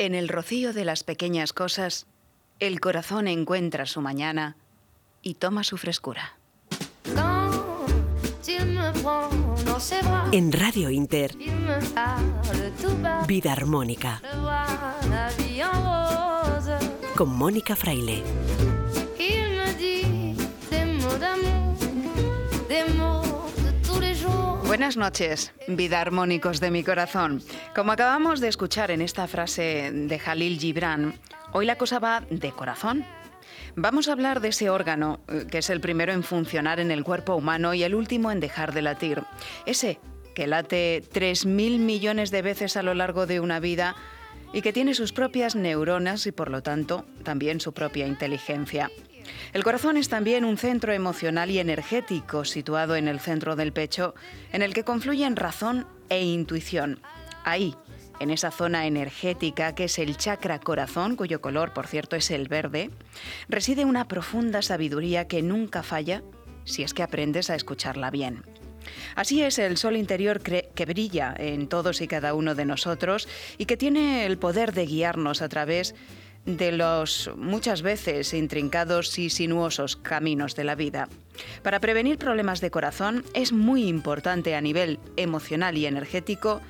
En el rocío de las pequeñas cosas, el corazón encuentra su mañana y toma su frescura. En Radio Inter, Vida Armónica, con Mónica Fraile. Buenas noches, vida armónicos de mi corazón. Como acabamos de escuchar en esta frase de Jalil Gibran, hoy la cosa va de corazón. Vamos a hablar de ese órgano, eh, que es el primero en funcionar en el cuerpo humano y el último en dejar de latir. Ese que late 3.000 millones de veces a lo largo de una vida y que tiene sus propias neuronas y por lo tanto también su propia inteligencia. El corazón es también un centro emocional y energético situado en el centro del pecho, en el que confluyen razón e intuición. Ahí, en esa zona energética que es el chakra corazón, cuyo color, por cierto, es el verde, reside una profunda sabiduría que nunca falla si es que aprendes a escucharla bien. Así es el sol interior que brilla en todos y cada uno de nosotros y que tiene el poder de guiarnos a través de los muchas veces intrincados y sinuosos caminos de la vida. Para prevenir problemas de corazón es muy importante a nivel emocional y energético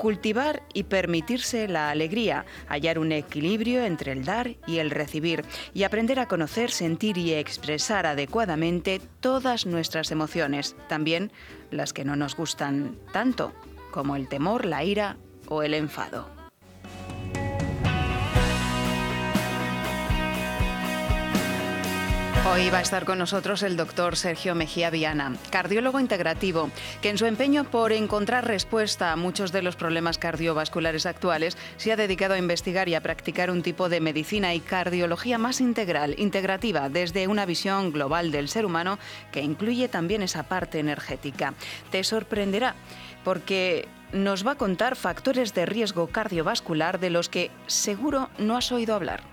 cultivar y permitirse la alegría, hallar un equilibrio entre el dar y el recibir y aprender a conocer, sentir y expresar adecuadamente todas nuestras emociones, también las que no nos gustan tanto, como el temor, la ira o el enfado. Hoy va a estar con nosotros el doctor Sergio Mejía Viana, cardiólogo integrativo, que en su empeño por encontrar respuesta a muchos de los problemas cardiovasculares actuales se ha dedicado a investigar y a practicar un tipo de medicina y cardiología más integral, integrativa, desde una visión global del ser humano que incluye también esa parte energética. Te sorprenderá porque nos va a contar factores de riesgo cardiovascular de los que seguro no has oído hablar.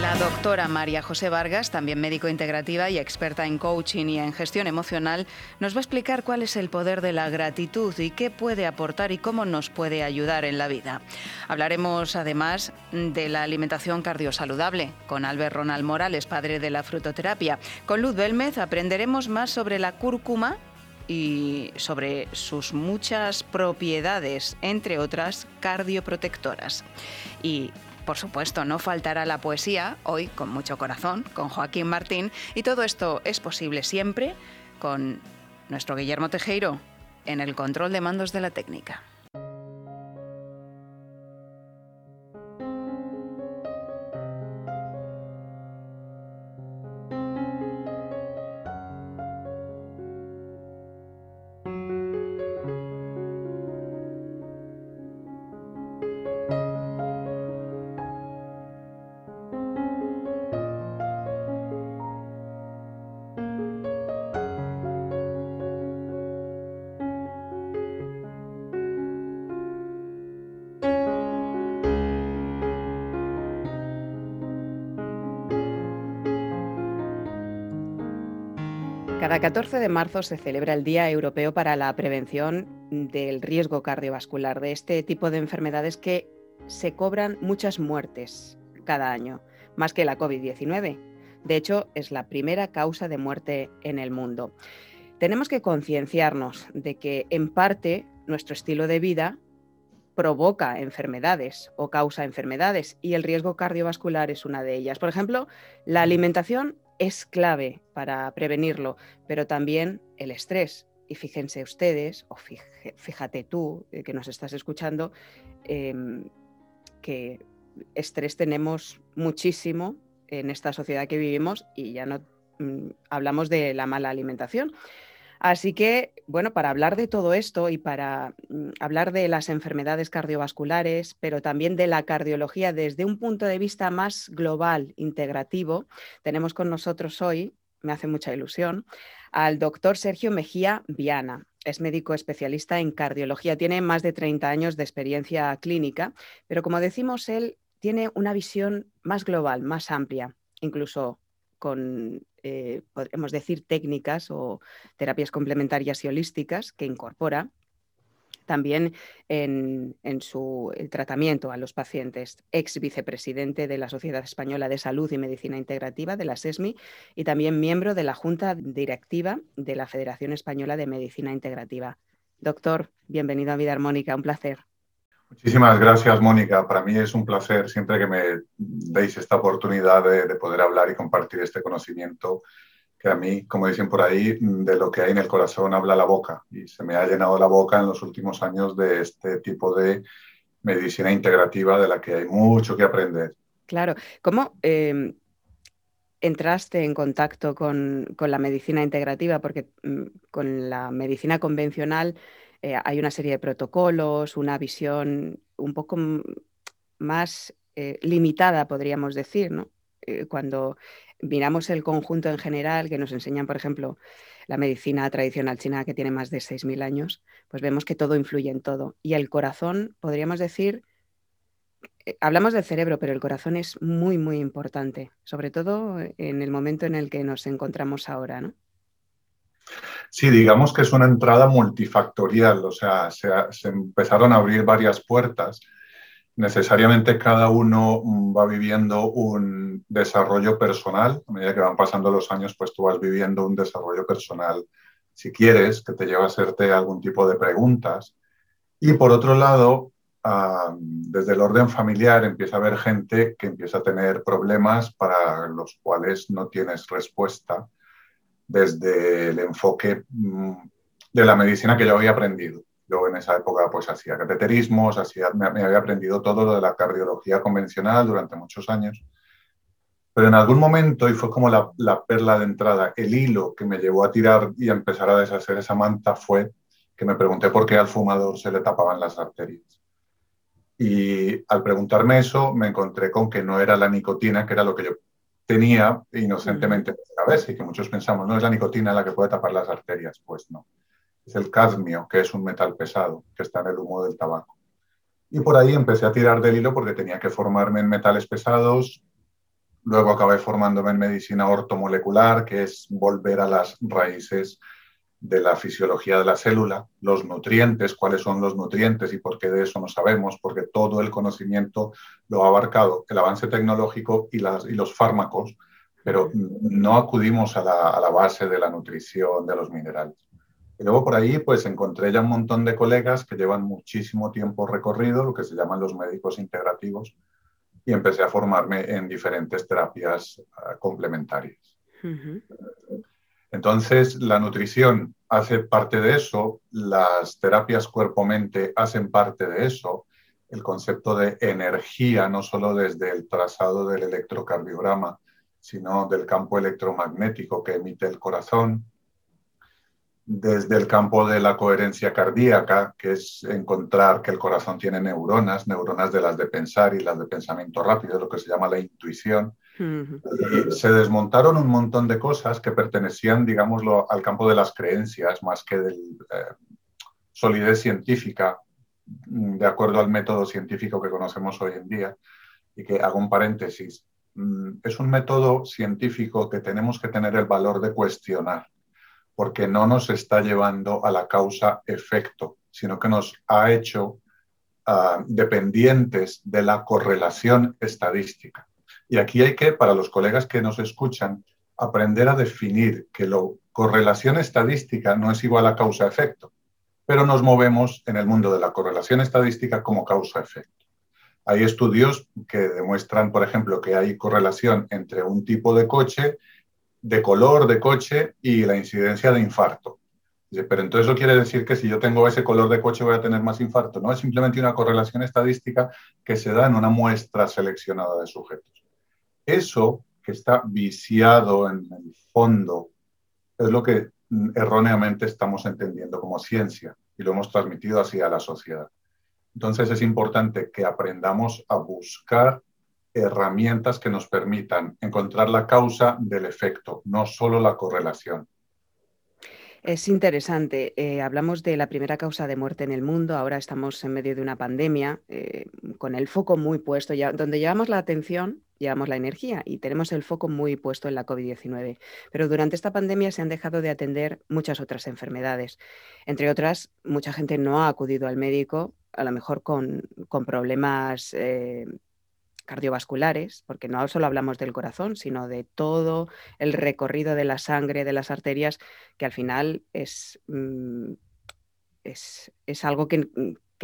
La doctora María José Vargas, también médico integrativa y experta en coaching y en gestión emocional, nos va a explicar cuál es el poder de la gratitud y qué puede aportar y cómo nos puede ayudar en la vida. Hablaremos además de la alimentación cardiosaludable con Albert Ronald Morales, padre de la frutoterapia. Con Luz Belmez aprenderemos más sobre la cúrcuma y sobre sus muchas propiedades, entre otras cardioprotectoras. Y por supuesto, no faltará la poesía, hoy con mucho corazón, con Joaquín Martín, y todo esto es posible siempre con nuestro Guillermo Tejero en el control de mandos de la técnica. Cada 14 de marzo se celebra el Día Europeo para la Prevención del Riesgo Cardiovascular, de este tipo de enfermedades que se cobran muchas muertes cada año, más que la COVID-19. De hecho, es la primera causa de muerte en el mundo. Tenemos que concienciarnos de que, en parte, nuestro estilo de vida provoca enfermedades o causa enfermedades y el riesgo cardiovascular es una de ellas. Por ejemplo, la alimentación es clave para prevenirlo, pero también el estrés. Y fíjense ustedes, o fíjate tú eh, que nos estás escuchando, em, que estrés tenemos muchísimo en esta sociedad que vivimos y ya no mm, hablamos de la mala alimentación. Así que, bueno, para hablar de todo esto y para mm, hablar de las enfermedades cardiovasculares, pero también de la cardiología desde un punto de vista más global, integrativo, tenemos con nosotros hoy, me hace mucha ilusión, al doctor Sergio Mejía Viana. Es médico especialista en cardiología, tiene más de 30 años de experiencia clínica, pero como decimos, él tiene una visión más global, más amplia, incluso con, eh, decir, técnicas o terapias complementarias y holísticas que incorpora. también en, su tratamiento a los pacientes, ex vicepresidente de la Sociedad Española de Salud y Medicina Integrativa, de la SESMI, y también miembro de la Junta Directiva de la Federación Española de Medicina Integrativa. Doctor, bienvenido a Vida Armónica, un placer. Muchísimas gracias, Mónica. Para mí es un placer siempre que me deis esta oportunidad de poder hablar y compartir este conocimiento que a mí, como dicen por ahí, de lo que hay en el corazón habla la boca. Y se me ha llenado la boca en los últimos años de este tipo de medicina integrativa de la que hay mucho que aprender. Claro. ¿Cómo em, entraste en contacto con, la medicina integrativa? Porque mm, con la medicina convencional eh, hay una serie de protocolos, una visión un poco más eh, limitada, podríamos decir. Eh, cuando miramos el conjunto en general, que nos enseñan, por ejemplo, la medicina tradicional china, que tiene más de 6.000 años, pues vemos que todo influye en todo. Y el corazón, podríamos decir, hablamos del cerebro, pero el corazón es muy, muy importante, sobre todo en el momento en el que nos encontramos ahora, ¿no? Sí, digamos que es una entrada multifactorial, o sea, se, empezaron a abrir varias puertas necesariamente cada uno mm, va viviendo un desarrollo personal. A medida que van pasando los años, pues tú vas viviendo un desarrollo personal, si quieres, que te lleva a hacerte algún tipo de preguntas. Y por otro lado, desde el orden familiar empieza a haber gente que empieza a tener problemas para los cuales no tienes respuesta desde el enfoque mm, de la medicina que yo había aprendido. Yo en esa época pues hacía cateterismos, hacía, me, había aprendido todo lo de la cardiología convencional durante muchos años. Pero en algún momento, y fue como la, la perla de entrada, el hilo que me llevó a tirar y a empezar a deshacer esa manta fue que me pregunté por qué al fumador se le tapaban las arterias. Y al preguntarme eso, me encontré con que no era la nicotina, que era lo que yo tenía inocentemente cabeza y que muchos pensamos, no es la nicotina la que puede tapar las arterias. Pues no es el cadmio, que es un metal pesado que está en el humo del tabaco. Y por ahí empecé a tirar del hilo porque tenía que formarme en metales pesados. Luego acabé formándome en medicina ortomolecular, que es volver a las raíces de la fisiología de la célula, los nutrientes, cuáles son los nutrientes y por qué de eso no sabemos, porque todo el conocimiento lo ha abarcado el avance tecnológico y, las, y los fármacos, pero no acudimos a la, a la base de la nutrición de los minerales. Y luego por ahí pues encontré ya un montón de colegas que llevan muchísimo tiempo recorrido, lo que se llaman los médicos integrativos, y empecé a formarme en diferentes terapias ah, complementarias. Entonces, la nutrición hace parte de eso, las terapias cuerpo-mente hacen parte de eso, el concepto de energía, no solo desde el trazado del electrocardiograma, sino del campo electromagnético que emite el corazón, desde el campo de la coherencia cardíaca, que es encontrar que el corazón tiene neuronas, neuronas de las de pensar y las de pensamiento rápido, lo que se llama la intuición. Se desmontaron un montón de cosas que pertenecían, digámoslo, al campo de las creencias más que de eh, solidez científica, mm, de acuerdo al método científico que conocemos hoy en día. Y que hago un paréntesis. Mm, es un método científico que tenemos que tener el valor de cuestionar porque no nos está llevando a la causa-efecto, sino que nos ha hecho ah, dependientes de la correlación estadística. Y aquí hay que, para los colegas que nos escuchan, aprender a definir que la correlación estadística no es igual a causa-efecto, pero nos movemos en el mundo de la correlación estadística como causa-efecto. Hay estudios que demuestran, por ejemplo, que hay correlación entre un tipo de coche de color de coche y la incidencia de infarto. Pero entonces eso quiere decir que si yo tengo ese color de coche voy a tener más infarto. No es simplemente una correlación estadística que se da en una muestra seleccionada de sujetos. Eso que está viciado en el fondo es lo que erróneamente estamos entendiendo como ciencia y lo hemos transmitido así a la sociedad. Entonces es importante que aprendamos a buscar herramientas que nos permitan encontrar la causa del efecto, no solo la correlación. Es interesante. Eh, hablamos de la primera causa de muerte en el mundo. Ahora estamos en medio de una pandemia eh, con el foco muy puesto, ya, donde llevamos la atención llevamos la energía y tenemos el foco muy puesto en la COVID-19. Pero durante esta pandemia se han dejado de atender muchas otras enfermedades. Entre otras, mucha gente no ha acudido al médico, a lo mejor con, problemas eh, cardiovasculares, porque no solo hablamos del corazón, sino de todo el recorrido de la sangre, de las arterias, que al final es, mm, es, algo que,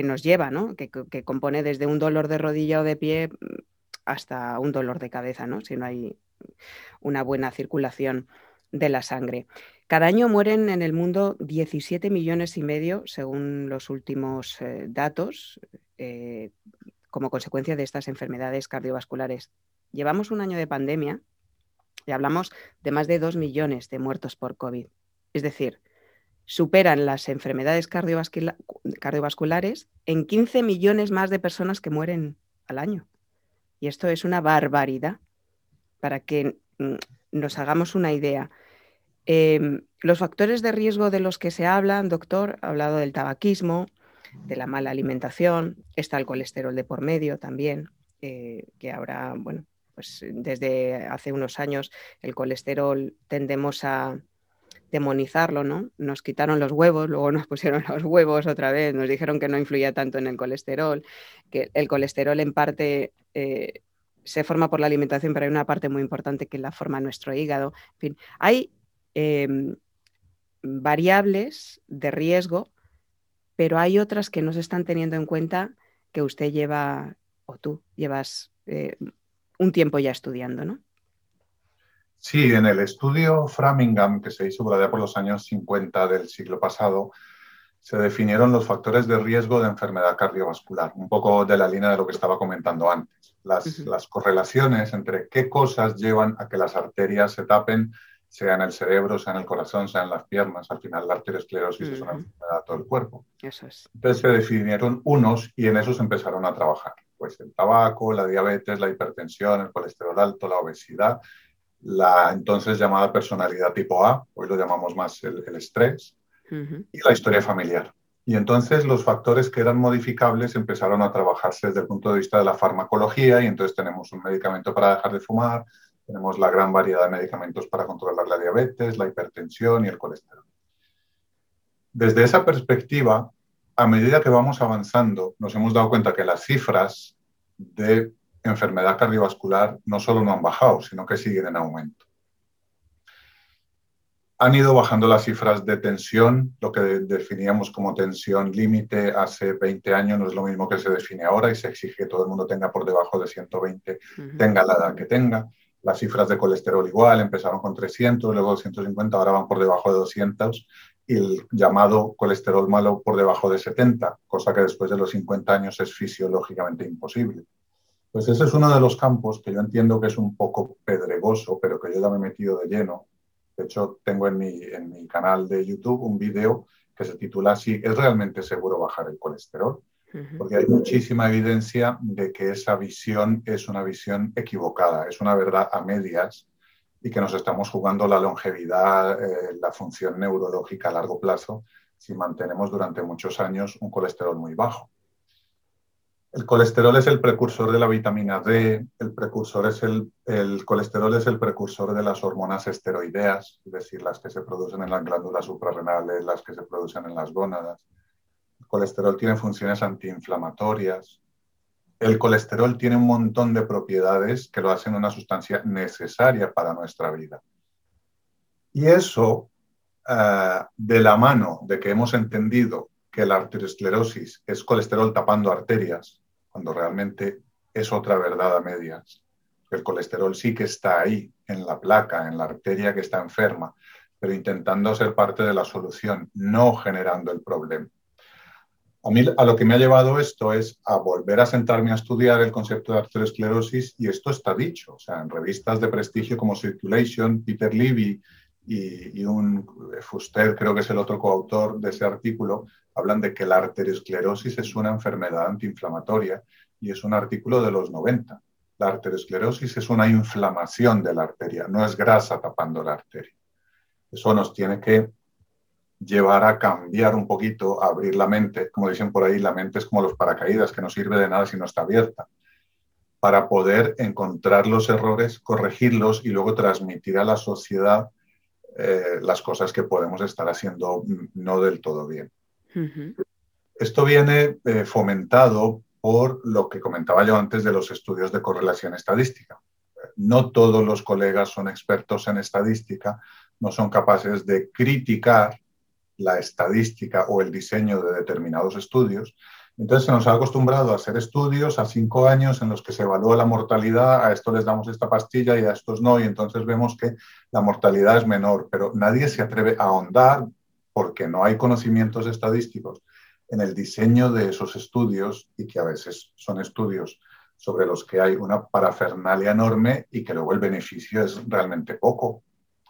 nos lleva, ¿no? que, que compone desde un dolor de rodilla o de pie hasta un dolor de cabeza, ¿no? si no hay una buena circulación de la sangre. Cada año mueren en el mundo 17 millones y medio, según los últimos eh, datos, eh, como consecuencia de estas enfermedades cardiovasculares. Llevamos un año de pandemia y hablamos de más de 2 millones de muertos por COVID. Es decir, superan las enfermedades cardiovasculares en 15 millones más de personas que mueren al año. Y esto es una barbaridad para que mm, nos hagamos una idea. Em, los factores de riesgo de los que se hablan, doctor, ha hablado del tabaquismo, de la mala alimentación, está el colesterol de por medio también, eh, que ahora, bueno, pues desde hace unos años el colesterol tendemos a demonizarlo, ¿no? Nos quitaron los huevos, luego nos pusieron los huevos otra vez, nos dijeron que no influía tanto en el colesterol, que el colesterol en parte eh, se forma por la alimentación, pero hay una parte muy importante que la forma nuestro hígado. En fin, hay em, variables de riesgo, pero hay otras que no se están teniendo en cuenta que usted lleva, o tú llevas eh, un tiempo ya estudiando, ¿no? Sí, en el estudio Framingham, que se hizo por allá por los años 50 del siglo pasado, se definieron los factores de riesgo de enfermedad cardiovascular, un poco de la línea de lo que estaba comentando antes. Las, las correlaciones entre qué cosas llevan a que las arterias se tapen, sea en el cerebro, sea en el corazón, sea en las piernas. Al final, la arteriosclerosis es una enfermedad de todo el cuerpo. Eso es. Entonces se definieron unos y en esos empezaron a trabajar. Pues el tabaco, la diabetes, la hipertensión, el colesterol alto, la obesidad la entonces llamada personalidad tipo A, hoy lo llamamos más el, estrés, y la historia familiar. Y entonces los factores que eran modificables empezaron a trabajarse desde el punto de vista de la farmacología y entonces tenemos un medicamento para dejar de fumar, tenemos la gran variedad de medicamentos para controlar la diabetes, la hipertensión y el colesterol. Desde esa perspectiva, a medida que vamos avanzando, nos hemos dado cuenta que las cifras de enfermedad cardiovascular no solo no han bajado, sino que siguen en aumento. Han ido bajando las cifras de tensión, lo que definíamos como tensión límite hace 20 años no es lo mismo que se define ahora y se exige que todo el mundo tenga por debajo de 120, tenga la edad que tenga. Las cifras de colesterol igual, empezaron con 300, luego 250, ahora van por debajo de 200 y el llamado colesterol malo por debajo de 70, cosa que después de los 50 años es fisiológicamente imposible. Pues ese es uno de los campos que yo entiendo que es un poco pedregoso, pero que yo ya me he metido de lleno. De hecho, tengo en mi, en mi canal de YouTube un video que se titula así, ¿es realmente seguro bajar el colesterol? Porque hay muchísima evidencia de que esa visión es una visión equivocada, es una verdad a medias y que nos estamos jugando la longevidad, eh, la función neurológica a largo plazo si mantenemos durante muchos años un colesterol muy bajo. El colesterol es el precursor de la vitamina D, el, precursor es el, el, colesterol es el precursor de las hormonas esteroideas, es decir, las que se producen en las glándulas suprarrenales, las que se producen en las gónadas. Colesterol tiene funciones antiinflamatorias. El colesterol tiene un montón de propiedades que lo hacen una sustancia necesaria para nuestra vida. Y eso, eh, de la mano de que hemos entendido que la arteriosclerosis es colesterol tapando arterias, cuando realmente es otra verdad a medias. El colesterol sí que está ahí, en la placa, en la arteria que está enferma, pero intentando ser parte de la solución, no generando el problema. A mí a lo que me ha llevado esto es a volver a sentarme a estudiar el concepto de arteriosclerosis y esto está dicho, o sea, en revistas de prestigio como Circulation, Peter Levy y, un Fuster, creo que es el otro coautor de ese artículo, hablan de que la arteriosclerosis es una enfermedad antiinflamatoria y es un artículo de los 90. La arteriosclerosis es una inflamación de la arteria, no es grasa tapando la arteria. Eso nos tiene que llevar a cambiar un poquito, a abrir la mente. Como dicen por ahí, la mente es como los paracaídas, que no sirve de nada si no está abierta. para poder encontrar los errores, corregirlos y luego transmitir a la sociedad eh, las cosas que podemos estar haciendo no del todo bien. Esto viene eh, fomentado por lo que comentaba yo antes de los estudios de correlación estadística. No todos los colegas son expertos en estadística, no son capaces de criticar la estadística o el diseño de determinados estudios. Entonces se nos ha acostumbrado a hacer estudios a cinco años en los que se evalúa la mortalidad, a esto les damos esta pastilla y a estos no, y entonces vemos que la mortalidad es menor, pero nadie se atreve a ahondar porque no hay conocimientos estadísticos en el diseño de esos estudios y que a veces son estudios sobre los que hay una parafernalia enorme y que luego el beneficio es realmente poco.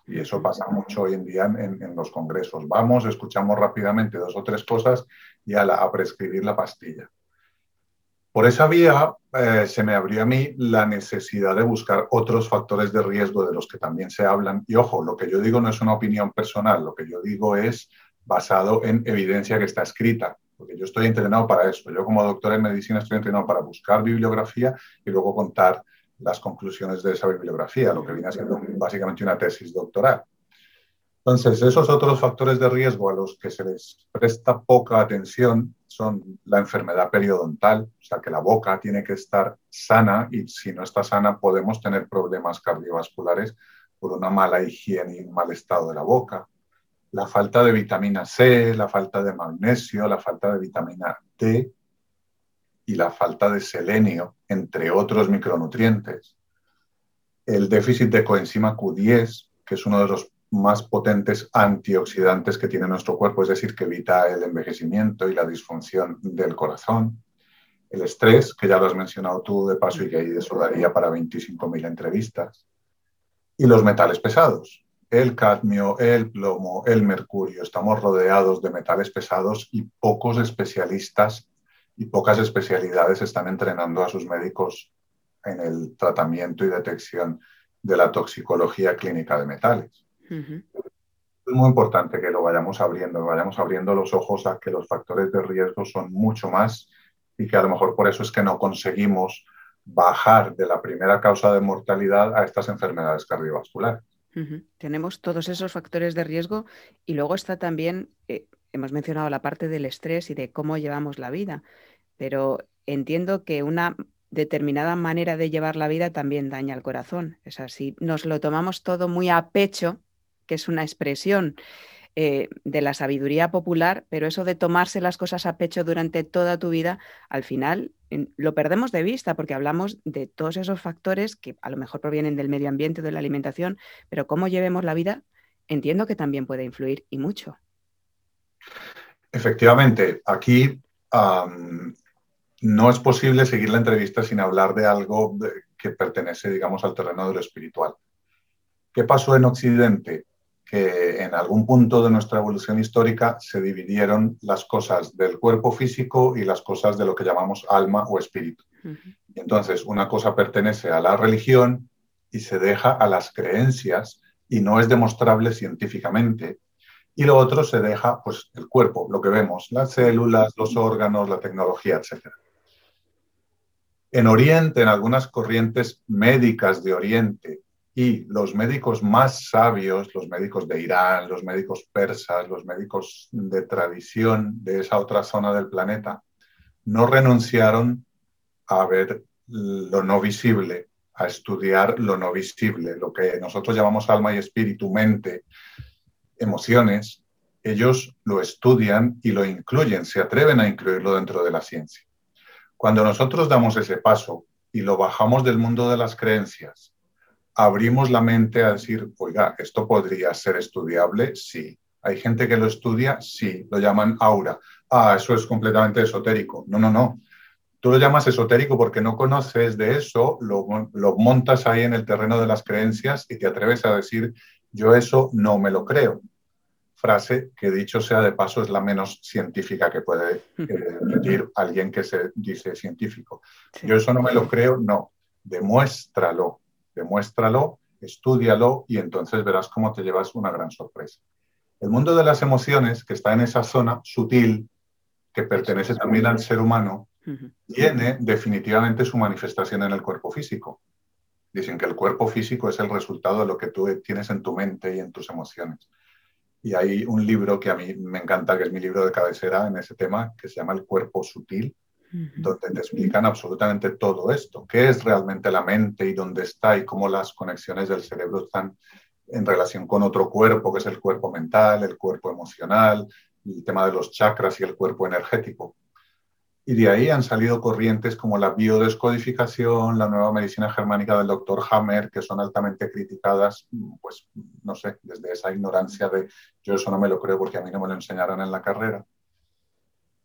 Y eso pasa mucho hoy en día en, los congresos. Vamos, escuchamos rápidamente dos o tres cosas y a, prescribir la pastilla. Por esa vía eh, se me abrió a mí la necesidad de buscar otros factores de riesgo de los que también se hablan. Y ojo, lo que yo digo no es una opinión personal, lo que yo digo es basado en evidencia que está escrita, porque yo estoy entrenado para eso. Yo como doctor en medicina estoy entrenado para buscar bibliografía y luego contar las conclusiones de esa bibliografía, lo que viene siendo básicamente una tesis doctoral. Entonces, esos otros factores de riesgo a los que se les presta poca atención son la enfermedad periodontal, o sea que la boca tiene que estar sana y si no está sana podemos tener problemas cardiovasculares por una mala higiene y un mal estado de la boca. La falta de vitamina C, la falta de magnesio, la falta de vitamina D y la falta de selenio, entre otros micronutrientes. El déficit de coenzima Q10, que es uno de los más potentes antioxidantes que tiene nuestro cuerpo, es decir, que evita el envejecimiento y la disfunción del corazón. El estrés, que ya lo has mencionado tú de paso y que ahí eso daría para 25.000 entrevistas. Y los metales pesados, el cadmio, el plomo, el mercurio. Estamos rodeados de metales pesados y pocos especialistas y pocas especialidades están entrenando a sus médicos en el tratamiento y detección de la toxicología clínica de metales. Es muy importante que lo vayamos abriendo, que vayamos abriendo los ojos a que los factores de riesgo son mucho más y que a lo mejor por eso es que no conseguimos bajar de la primera causa de mortalidad a estas enfermedades cardiovasculares. Tenemos todos esos factores de riesgo y luego está también eh, hemos mencionado la parte del estrés y de cómo llevamos la vida, pero entiendo que una determinada manera de llevar la vida también daña al corazón. Es así, nos lo tomamos todo muy a pecho, que es una expresión eh, de la sabiduría popular, pero eso de tomarse las cosas a pecho durante toda tu vida, al final lo perdemos de vista porque hablamos de todos esos factores que a lo mejor provienen del medio ambiente, de la alimentación, pero cómo llevemos la vida, entiendo que también puede influir y mucho. Efectivamente, aquí no es posible seguir la entrevista sin hablar de algo que pertenece, digamos, al terreno de lo espiritual. ¿Qué pasó en Occidente? Que en algún punto de nuestra evolución histórica se dividieron las cosas del cuerpo físico y las cosas de lo que llamamos alma o espíritu. Entonces, una cosa pertenece a la religión y se deja a las creencias y no es demostrable científicamente y lo otro se deja pues, el cuerpo, lo que vemos, las células, los órganos, la tecnología, etc. En Oriente, en algunas corrientes médicas de Oriente, y los médicos más sabios, los médicos de Irán, los médicos persas, los médicos de tradición de esa otra zona del planeta, no renunciaron a ver lo no visible, a estudiar lo no visible, lo que nosotros llamamos alma y espíritu, mente, emociones, ellos lo estudian y lo incluyen, se atreven a incluirlo dentro de la ciencia. Cuando nosotros damos ese paso y lo bajamos del mundo de las creencias, abrimos la mente a decir, oiga, ¿esto podría ser estudiable? Sí. ¿Hay gente que lo estudia? Sí. Lo llaman aura. Ah, eso es completamente esotérico. No, no, no. Tú lo llamas esotérico porque no conoces de eso, lo, lo montas ahí en el terreno de las creencias y te atreves a decir yo eso no me lo creo. Frase que dicho sea de paso es la menos científica que puede eh, decir alguien que se dice científico. Yo eso no me lo creo, no. Demuéstralo, demuéstralo, estúdialo y entonces verás cómo te llevas una gran sorpresa. El mundo de las emociones, que está en esa zona sutil, que pertenece también al ser humano, tiene definitivamente su manifestación en el cuerpo físico. Dicen que el cuerpo físico es el resultado de lo que tú tienes en tu mente y en tus emociones. Y hay un libro que a mí me encanta, que es mi libro de cabecera en ese tema, que se llama El cuerpo sutil, donde te explican absolutamente todo esto, qué es realmente la mente y dónde está y cómo las conexiones del cerebro están en relación con otro cuerpo, que es el cuerpo mental, el cuerpo emocional, el tema de los chakras y el cuerpo energético. Y de ahí han salido corrientes como la biodescodificación, la nueva medicina germánica del doctor Hammer, que son altamente criticadas, pues no sé, desde esa ignorancia de yo eso no me lo creo porque a mí no me lo enseñaron en la carrera,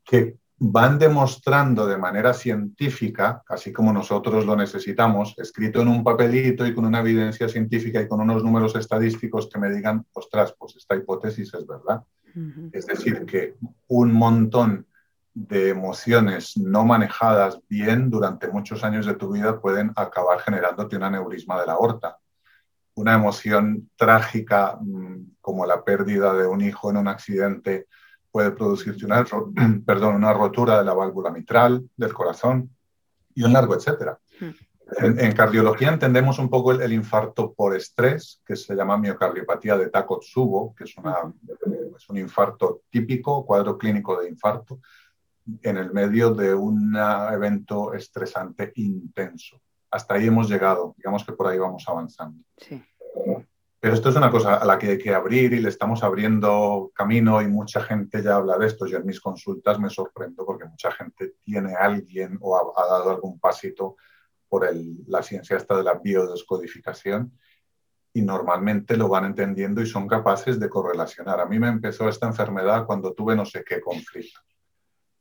que van demostrando de manera científica, así como nosotros lo necesitamos, escrito en un papelito y con una evidencia científica y con unos números estadísticos que me digan, ostras, pues esta hipótesis es verdad. Es decir, que un montón de emociones no manejadas bien durante muchos años de tu vida pueden acabar generándote un aneurisma de la aorta. Una emoción trágica mm, como la pérdida de un hijo en un accidente puede producirte una, perdón, una rotura de la válvula mitral, del corazón y un largo etcétera. Hmm. En, cardiología entendemos un poco el, infarto por estrés, que se llama miocardiopatía de Takotsubo, que es, una, es un infarto típico, cuadro clínico de infarto, en el medio de un evento estresante intenso. Hasta ahí hemos llegado, digamos que por ahí vamos avanzando. Sí. Pero esto es una cosa a la que hay que abrir y le estamos abriendo camino y mucha gente ya habla de esto. Yo en mis consultas me sorprendo porque mucha gente tiene alguien o ha, dado algún pasito por la ciencia esta de la biodescodificación y normalmente lo van entendiendo y son capaces de correlacionar. A mí me empezó esta enfermedad cuando tuve no sé qué conflicto.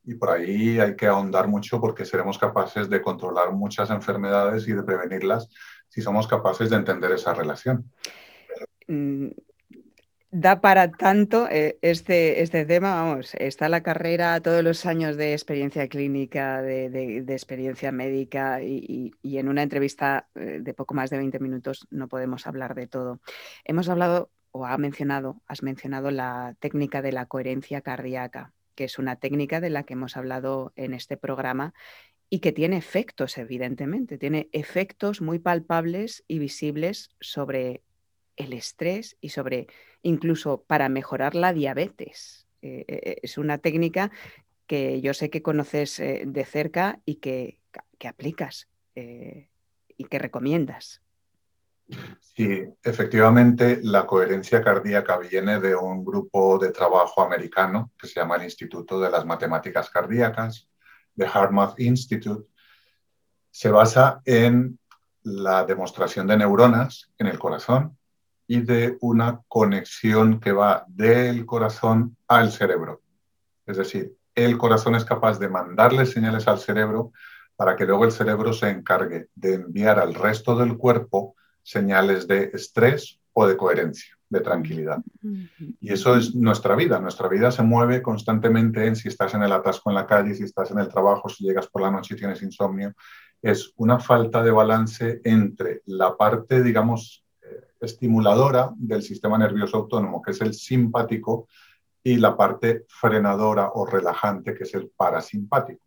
Y por ahí hay que ahondar mucho porque seremos capaces de controlar muchas enfermedades y de prevenirlas si somos capaces de entender esa relación. Mm, da para tanto eh, este, este tema, vamos, está la carrera, todos los años de experiencia clínica, de, experiencia médica y, en una entrevista eh, de poco más de 20 minutos no podemos hablar de todo. Hemos hablado o ha mencionado, has mencionado la técnica de la coherencia cardíaca, que es una técnica de la que hemos hablado en este programa y que tiene efectos, evidentemente, tiene efectos muy palpables y visibles sobre el estrés y sobre incluso para mejorar la diabetes. Eh, eh, eh, es una técnica que yo sé que conoces de cerca y que, aplicas y que recomiendas. Sí, efectivamente, la coherencia cardíaca viene de un grupo de trabajo americano que se llama el Instituto de las Matemáticas Cardíacas, de HeartMath Institute. Se basa en la demostración de neuronas en el corazón y de una conexión que va del corazón al cerebro. Es decir, el corazón es capaz de mandarle señales al cerebro para que luego el cerebro se encargue de enviar al resto del cuerpo señales de estrés o de coherencia, de tranquilidad. Y eso es nuestra vida. Nuestra vida se mueve constantemente en si estás en el atasco en la calle, si estás en el trabajo, si llegas por la noche y tienes insomnio. Es una falta de balance entre la parte, digamos, estimuladora del sistema nervioso autónomo, que es el simpático, y la parte frenadora o relajante, que es el parasimpático.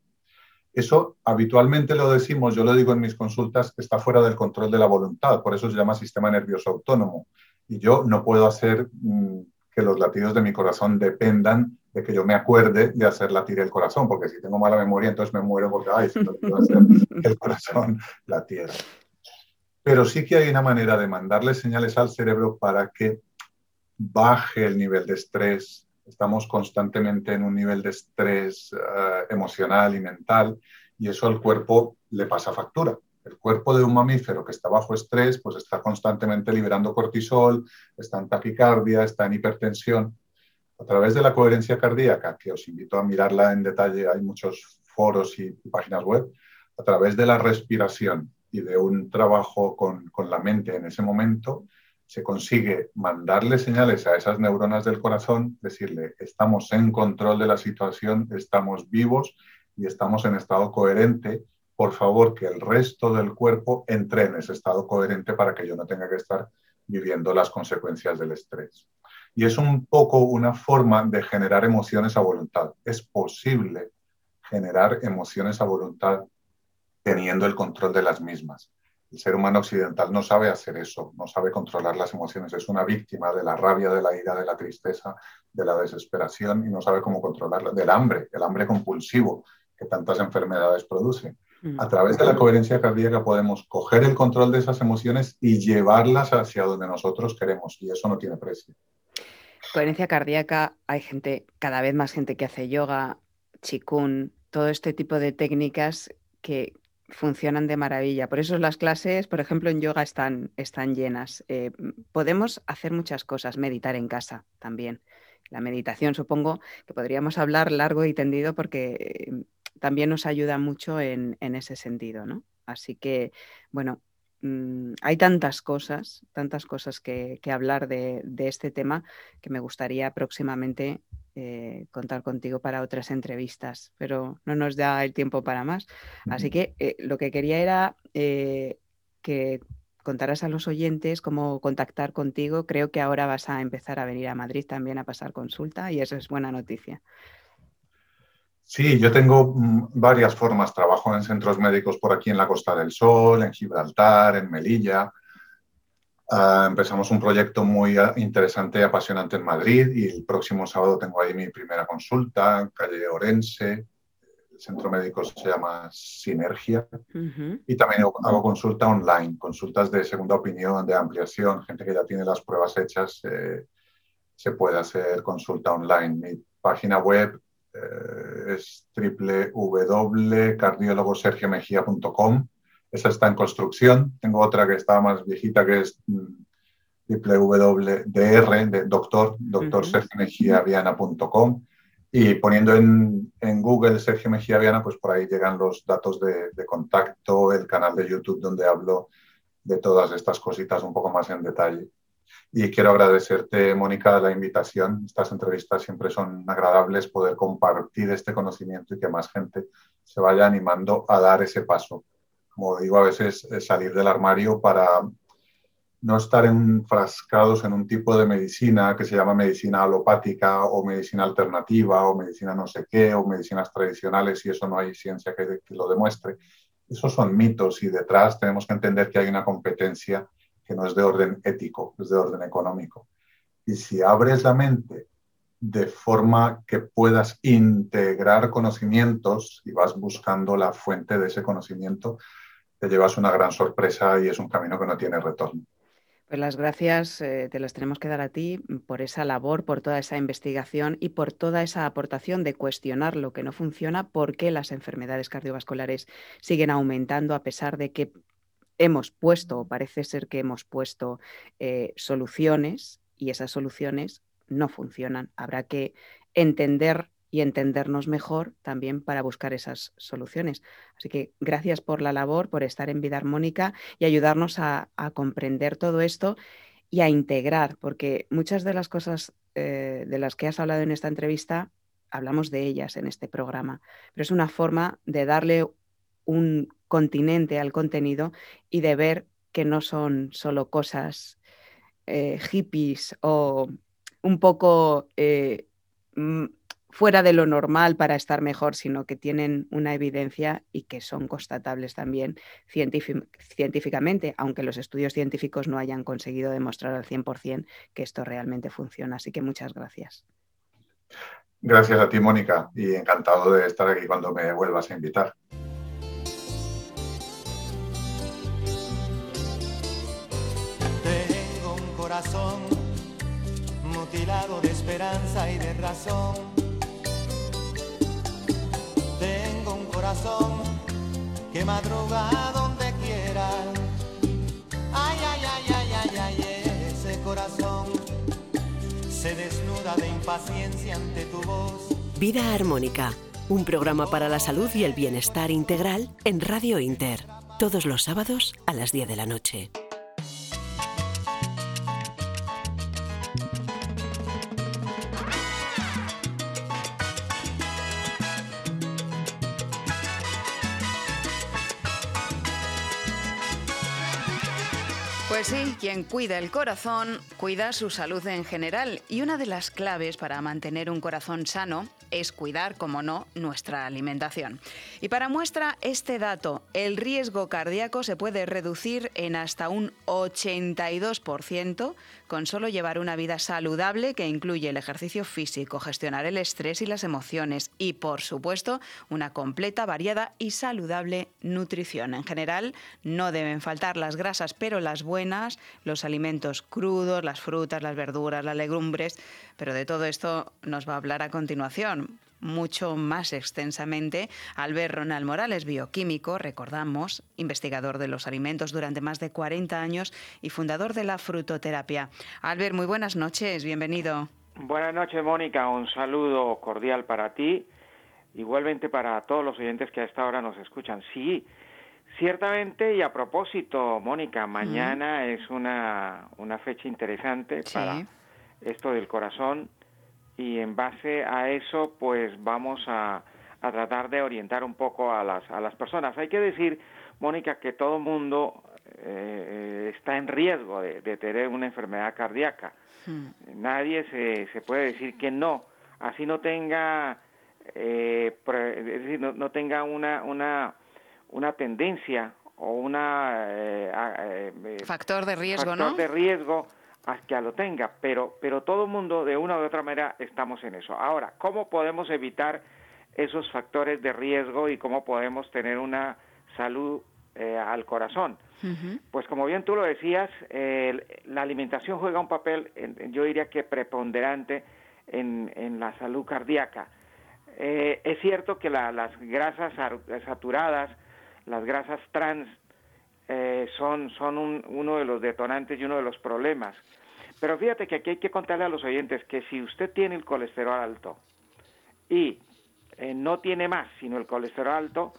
Eso habitualmente lo decimos, yo lo digo en mis consultas, está fuera del control de la voluntad, por eso se llama sistema nervioso autónomo. Y yo no puedo hacer mm, que los latidos de mi corazón dependan de que yo me acuerde de hacer latir el corazón, porque si tengo mala memoria, entonces me muero porque, ay, si no puedo hacer el corazón latiera pero sí que hay una manera de mandarle señales al cerebro para que baje el nivel de estrés. Estamos constantemente en un nivel de estrés eh, emocional y mental y eso al cuerpo le pasa factura. El cuerpo de un mamífero que está bajo estrés, pues está constantemente liberando cortisol, está en taquicardia, está en hipertensión. A través de la coherencia cardíaca, que os invito a mirarla en detalle, hay muchos foros y páginas web, a través de la respiración y de un trabajo con, con la mente en ese momento, se consigue mandarle señales a esas neuronas del corazón, decirle, estamos en control de la situación, estamos vivos y estamos en estado coherente. Por favor, que el resto del cuerpo entre en ese estado coherente para que yo no tenga que estar viviendo las consecuencias del estrés. Y es un poco una forma de generar emociones a voluntad. Es posible generar emociones a voluntad teniendo el control de las mismas. El ser humano occidental no sabe hacer eso, no sabe controlar las emociones, es una víctima de la rabia, de la ira, de la tristeza, de la desesperación y no sabe cómo controlarla, del hambre, el hambre compulsivo que tantas enfermedades produce. Mm. A través de la coherencia cardíaca podemos coger el control de esas emociones y llevarlas hacia donde nosotros queremos y eso no tiene precio. Coherencia cardíaca, hay gente, cada vez más gente que hace yoga, chikun, todo este tipo de técnicas que, funcionan de maravilla. Por eso las clases, por ejemplo, en yoga están, están llenas. Eh, podemos hacer muchas cosas, meditar en casa también. La meditación, supongo que podríamos hablar largo y tendido porque eh, también nos ayuda mucho en, ese sentido, ¿no? Así que, bueno, mm, hay tantas cosas, tantas cosas que, hablar de, de, este tema que me gustaría próximamente eh, contar contigo para otras entrevistas, pero no nos da el tiempo para más. Así que eh, lo que quería era eh, que contaras a los oyentes cómo contactar contigo. Creo que ahora vas a empezar a venir a Madrid también a pasar consulta y eso es buena noticia. Sí, yo tengo mm, varias formas. Trabajo en centros médicos por aquí en la Costa del Sol, en Gibraltar, en Melilla. Ah, empezamos un proyecto muy ah, interesante y apasionante en Madrid y el próximo sábado tengo ahí mi primera consulta en calle Orense. El centro médico se llama Sinergia y también hago consulta online, consultas de segunda opinión, de ampliación, gente que ya tiene las pruebas hechas, eh, se puede hacer consulta online. Mi página web eh, es www.cardiologosergiomejía.com esa está en construcción. Tengo otra que está más viejita que es mm, www.dr, de doctor, doctorsergiomejiaviana.com. Y poniendo en, en, Google Sergio Mejía Viana, pues por ahí llegan los datos de, de, contacto, el canal de YouTube donde hablo de todas estas cositas un poco más en detalle. Y quiero agradecerte, Mónica, la invitación. Estas entrevistas siempre son agradables, poder compartir este conocimiento y que más gente se vaya animando a dar ese paso como digo, a veces salir del armario para no estar enfrascados en un tipo de medicina que se llama medicina alopática o medicina alternativa o medicina no sé qué o medicinas tradicionales y eso no hay ciencia que, lo demuestre. Esos son mitos y detrás tenemos que entender que hay una competencia que no es de orden ético, es de orden económico. Y si abres la mente de forma que puedas integrar conocimientos y vas buscando la fuente de ese conocimiento, te llevas una gran sorpresa y es un camino que no tiene retorno. Pues las gracias eh, te las tenemos que dar a ti por esa labor, por toda esa investigación y por toda esa aportación de cuestionar lo que no funciona, por qué las enfermedades cardiovasculares siguen aumentando a pesar de que hemos puesto, o parece ser que hemos puesto eh, soluciones y esas soluciones no funcionan. Habrá que entender y entendernos mejor también para buscar esas soluciones. Así que gracias por la labor, por estar en Vida Armónica y ayudarnos a, comprender todo esto y a integrar, porque muchas de las cosas eh, de las que has hablado en esta entrevista, hablamos de ellas en este programa, pero es una forma de darle un continente al contenido y de ver que no son solo cosas eh, hippies o un poco eh, fuera de lo normal para estar mejor, sino que tienen una evidencia y que son constatables también científicamente, aunque los estudios científicos no hayan conseguido demostrar al 100% que esto realmente funciona. Así que muchas gracias. Gracias a ti, Mónica, y encantado de estar aquí cuando me vuelvas a invitar. Corazón mutilado de esperanza y de razón que madruga donde quiera. Ay, ay, ay, ay, ay, ay, ese corazón se desnuda de impaciencia ante tu voz. Vida Armónica, un programa para la salud y el bienestar integral en Radio Inter, todos los sábados a las 10 de la noche. Sí, quien cuida el corazón, cuida su salud en general. Y una de las claves para mantener un corazón sano es cuidar, como no, nuestra alimentación. Y para muestra este dato, el riesgo cardíaco se puede reducir en hasta un 82% con solo llevar una vida saludable que incluye el ejercicio físico, gestionar el estrés y las emociones y, por supuesto, una completa, variada y saludable nutrición. En general, no deben faltar las grasas, pero las buenas, los alimentos crudos, las frutas, las verduras, las legumbres. Pero de todo esto nos va a hablar a continuación mucho más extensamente Albert Ronald Morales, bioquímico, recordamos, investigador de los alimentos durante más de 40 años y fundador de la frutoterapia. Albert, muy buenas noches, bienvenido. Buenas noches, Mónica, un saludo cordial para ti, igualmente para todos los oyentes que a esta hora nos escuchan. Sí, Ciertamente, y a propósito, Mónica, mañana es una, una fecha interesante para esto del corazón y en base a eso, pues vamos a, a, tratar de orientar un poco a las, a las personas. Hay que decir, Mónica, que todo mundo eh, está en riesgo de, tener una enfermedad cardíaca. Hmm. Nadie se, se puede decir que no, así no tenga, eh, es decir, no, no tenga una, una una tendencia o una eh, eh, eh, factor de riesgo, factor de riesgo a que lo tenga, pero pero todo el mundo de una u otra manera estamos en eso. Ahora, ¿cómo podemos evitar esos factores de riesgo y cómo podemos tener una salud al corazón? Pues como bien tú lo decías, la alimentación juega un papel, yo diría que preponderante en, en la salud cardíaca. es cierto que las grasas saturadas las grasas trans eh, son, son uno de los detonantes y uno de los problemas. Pero fíjate que aquí hay que contarle a los oyentes que si usted tiene el colesterol alto y eh, no tiene más sino el colesterol alto,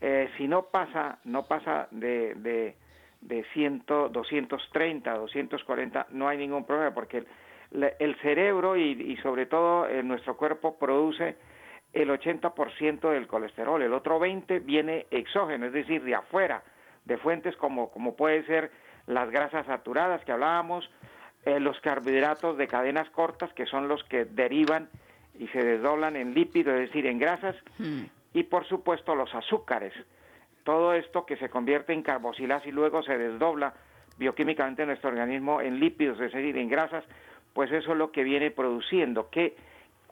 eh, si no pasa, no pasa de, de, de 100, 230, 240, no hay ningún problema porque el, el cerebro y, y, sobre todo nuestro cuerpo produce el 80% del colesterol, el otro 20% viene exógeno, es decir, de afuera, de fuentes como, como puede ser las grasas saturadas que hablábamos, eh, los carbohidratos de cadenas cortas, que son los que derivan y se desdoblan en lípidos, es decir, en grasas, hmm. y por supuesto los azúcares. Todo esto que se convierte en carboxilas y luego se desdobla bioquímicamente en nuestro organismo en lípidos, es decir, en grasas, pues eso es lo que viene produciendo, que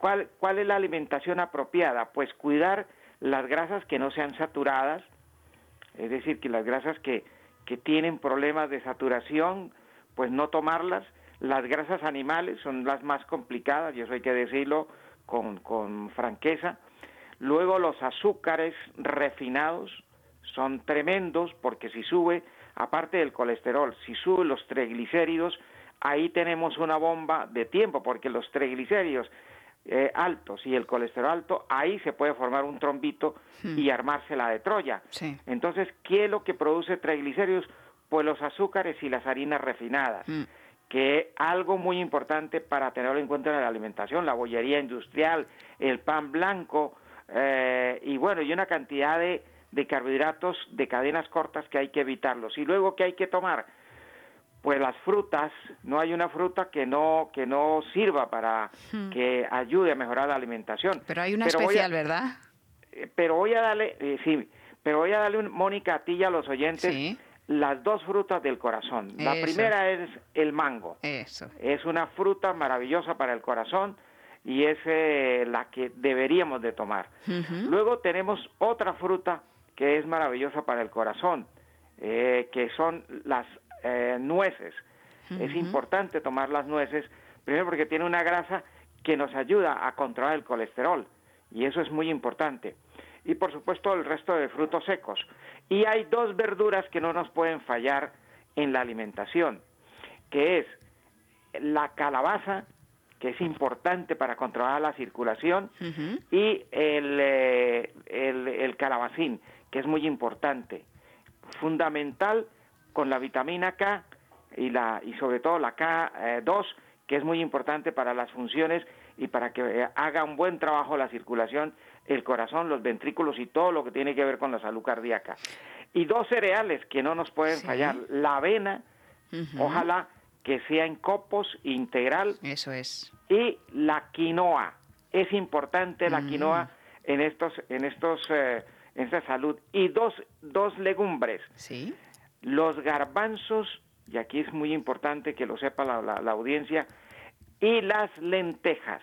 ¿Cuál, ¿Cuál es la alimentación apropiada? Pues cuidar las grasas que no sean saturadas, es decir, que las grasas que, que tienen problemas de saturación, pues no tomarlas. Las grasas animales son las más complicadas, y eso hay que decirlo con, con franqueza. Luego los azúcares refinados son tremendos porque si sube, aparte del colesterol, si sube los triglicéridos, ahí tenemos una bomba de tiempo porque los triglicéridos eh, altos y el colesterol alto, ahí se puede formar un trombito hmm. y armarse la de Troya. Entonces, ¿qué es lo que produce triglicéridos? Pues los azúcares y las harinas refinadas. Hmm. que algo muy importante para tenerlo en cuenta en la alimentación, la bollería industrial, el pan blanco, eh, y bueno, y una cantidad de, de carbohidratos de cadenas cortas que hay que evitarlos. Y luego, ¿qué hay que tomar? Pues las frutas, no hay una fruta que no que no sirva para hmm. que ayude a mejorar la alimentación. Pero hay una especial, ¿verdad? Eh, pero voy a darle, eh, sí, pero voy a darle, un, Mónica, a ti y a los oyentes, las dos frutas del corazón. La primera es el mango. Eso. Es una fruta maravillosa para el corazón y es eh, la que deberíamos de tomar. Luego tenemos otra fruta que es maravillosa para el corazón, que son las eh, nueces. Es importante tomar las nueces, primero porque tiene una grasa que nos ayuda a controlar el colesterol, y eso es muy importante. Y por supuesto el resto de frutos secos. Y hay dos verduras que no nos pueden fallar en la alimentación, que es la calabaza, que es importante para controlar la circulación, y el, eh, el, el calabacín, que es muy importante. Fundamental con la vitamina K y, la, y sobre todo la K2, que es muy importante para las funciones y para que eh, haga un buen trabajo la circulación, el corazón, los ventrículos y todo lo que tiene que ver con la salud cardíaca. Y dos cereales que no nos pueden fallar, la avena, ojalá que sea en copos integral. Eso es. Y la quinoa. Es importante la quinoa mm. en estos, en estos, eh, en esta salud. Y dos, dos legumbres. Sí. Los garbanzos, y aquí es muy importante que lo sepa la, la, audiencia, y las lentejas.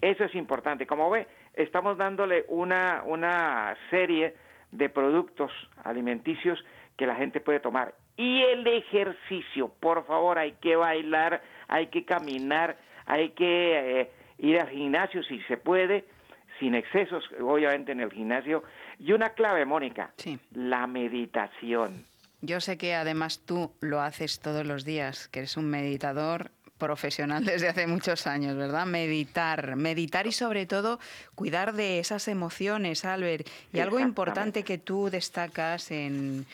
Eso es importante. Como ve, estamos dándole una, una serie de productos alimenticios que la gente puede tomar. Y el ejercicio, por favor, hay que bailar, hay que caminar, hay que eh, ir al gimnasio si se puede, sin excesos, obviamente en el gimnasio. Y una clave, Mónica, la meditación. Yo sé que además tú lo haces todos los días, que eres un meditador profesional desde hace muchos años, ¿verdad? Meditar, meditar y sobre todo cuidar de esas emociones, Albert. Y algo importante que tú destacas en,